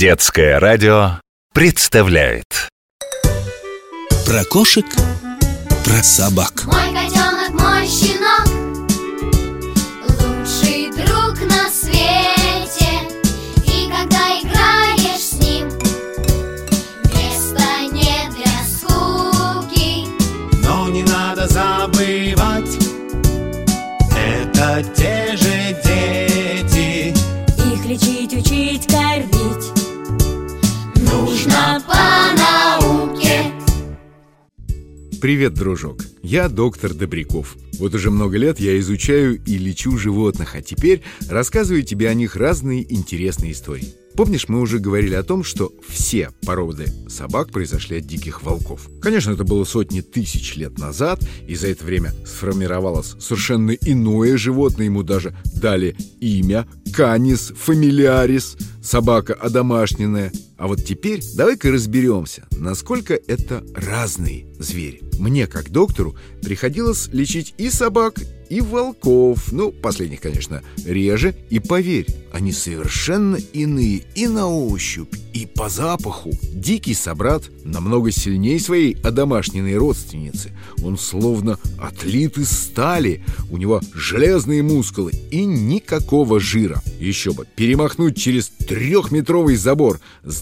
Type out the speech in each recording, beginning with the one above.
Детское радио представляет. Про кошек, про собак. Мой Привет, дружок! Я доктор Добряков. Вот уже много лет я изучаю и лечу животных, а теперь рассказываю тебе о них разные интересные истории. Помнишь, мы уже говорили о том, что все породы собак произошли от диких волков. Конечно, это было сотни тысяч лет назад, и за это время сформировалось совершенно иное животное, ему даже дали имя Канис фамилиарис, собака одомашненная. А вот теперь давай-ка разберемся, насколько это разные звери. Мне, как доктору, приходилось лечить и собак, и волков. Ну, последних, конечно, реже. И поверь, они совершенно иные и на ощупь, и по запаху. Дикий собрат намного сильнее своей одомашненной родственницы. Он словно отлит из стали. У него железные мускулы и никакого жира. Еще бы, перемахнуть через трехметровый забор с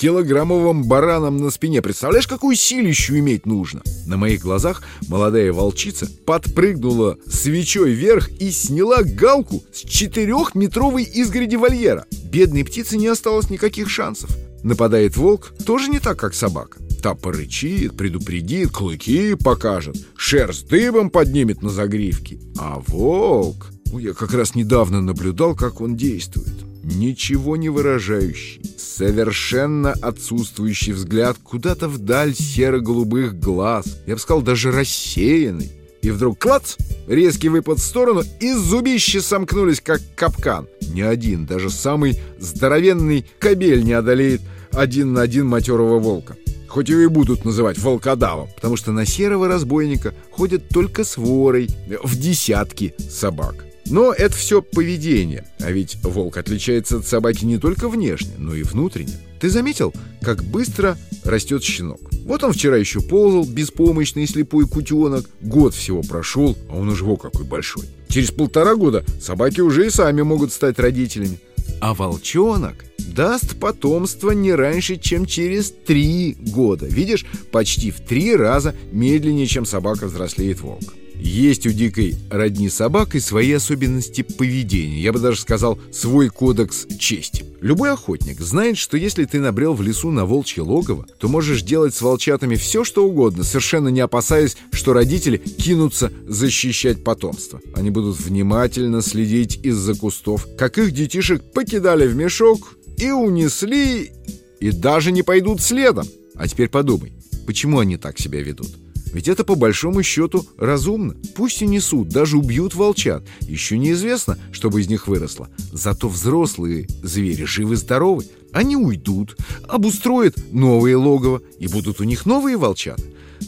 25-килограммовым бараном на спине. Представляешь, какую силищу иметь нужно? На моих глазах молодая волчица подпрыгнула свечой вверх и сняла галку с четырехметровой изгороди вольера. Бедной птице не осталось никаких шансов. Нападает волк тоже не так, как собака. Та порычит, предупредит, клыки покажет, шерсть дыбом поднимет на загривке. А волк... Ну, я как раз недавно наблюдал, как он действует. Ничего не выражающий, совершенно отсутствующий взгляд куда-то вдаль серо-голубых глаз. Я бы сказал, даже рассеянный. И вдруг клац, резкий выпад в сторону, и зубища сомкнулись, как капкан. Ни один, даже самый здоровенный кобель не одолеет один на один матерого волка. Хоть его и будут называть волкодавом, потому что на серого разбойника ходят только сворой в десятки собак. Но это все поведение, а ведь волк отличается от собаки не только внешне, но и внутренне. Ты заметил, как быстро растет щенок? Вот он вчера еще ползал, беспомощный слепой кутенок, год всего прошел, а он уже во какой большой. Через полтора года собаки уже и сами могут стать родителями. А волчонок даст потомство не раньше, чем через три года. Видишь, почти в три раза медленнее, чем собака взрослеет волк. Есть у дикой родни собак и свои особенности поведения. Я бы даже сказал, свой кодекс чести. Любой охотник знает, что если ты набрел в лесу на волчье логово, то можешь делать с волчатами все, что угодно, совершенно не опасаясь, что родители кинутся защищать потомство. Они будут внимательно следить из-за кустов, как их детишек покидали в мешок и унесли, и даже не пойдут следом. А теперь подумай, почему они так себя ведут? Ведь это по большому счету разумно. Пусть унесут, даже убьют волчат. Еще неизвестно, что бы из них выросло. Зато взрослые звери живы-здоровы. Они уйдут, обустроят новые логово, и будут у них новые волчата.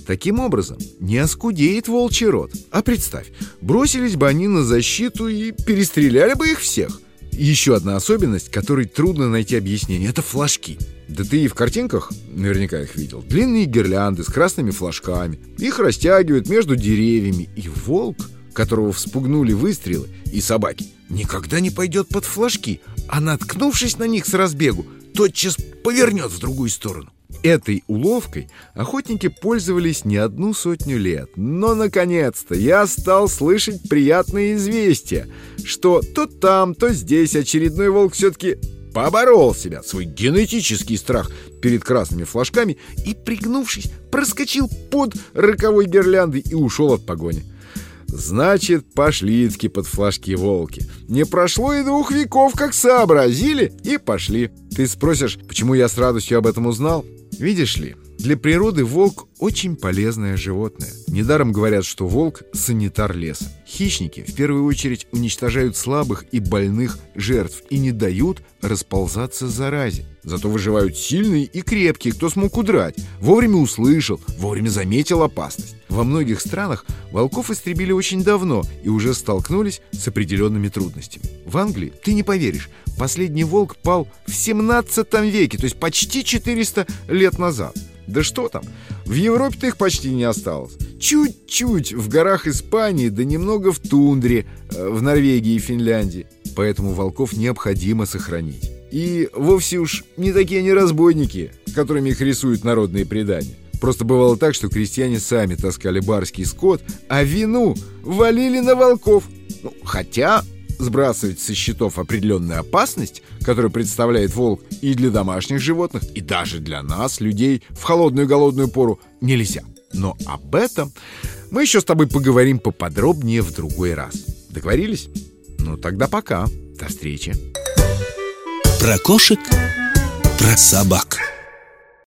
Таким образом, не оскудеет волчий род. А представь, бросились бы они на защиту и перестреляли бы их всех. Еще одна особенность, которой трудно найти объяснение, это флажки. Да ты и в картинках наверняка их видел. Длинные гирлянды с красными флажками. Их растягивают между деревьями. И волк, которого вспугнули выстрелы, и собаки, никогда не пойдет под флажки, а наткнувшись на них с разбегу, тотчас повернет в другую сторону. Этой уловкой охотники пользовались не одну сотню лет. Но, наконец-то, я стал слышать приятные известия, что то там, то здесь очередной волк все-таки поборол себя, свой генетический страх перед красными флажками и, пригнувшись, проскочил под роковой гирляндой и ушел от погони. Значит, пошли-таки под флажки волки. Не прошло и двух веков, как сообразили, и пошли. Ты спросишь, почему я с радостью об этом узнал? Видишь ли, для природы волк очень полезное животное. Недаром говорят, что волк – санитар леса. Хищники в первую очередь уничтожают слабых и больных жертв и не дают расползаться заразе. Зато выживают сильные и крепкие, кто смог удрать, вовремя услышал, вовремя заметил опасность. Во многих странах волков истребили очень давно и уже столкнулись с определенными трудностями. В Англии, ты не поверишь, последний волк пал в 17 веке, то есть почти 400 лет назад. Да что там, в Европе-то их почти не осталось. Чуть-чуть в горах Испании, да немного в тундре, э, в Норвегии и Финляндии. Поэтому волков необходимо сохранить. И вовсе уж не такие они разбойники, которыми их рисуют народные предания. Просто бывало так, что крестьяне сами таскали барский скот, а вину валили на волков. Ну, хотя сбрасывать со счетов определенную опасность, которую представляет волк и для домашних животных, и даже для нас, людей, в холодную голодную пору, нельзя. Но об этом мы еще с тобой поговорим поподробнее в другой раз. Договорились? Ну тогда пока. До встречи. Про кошек, про собак.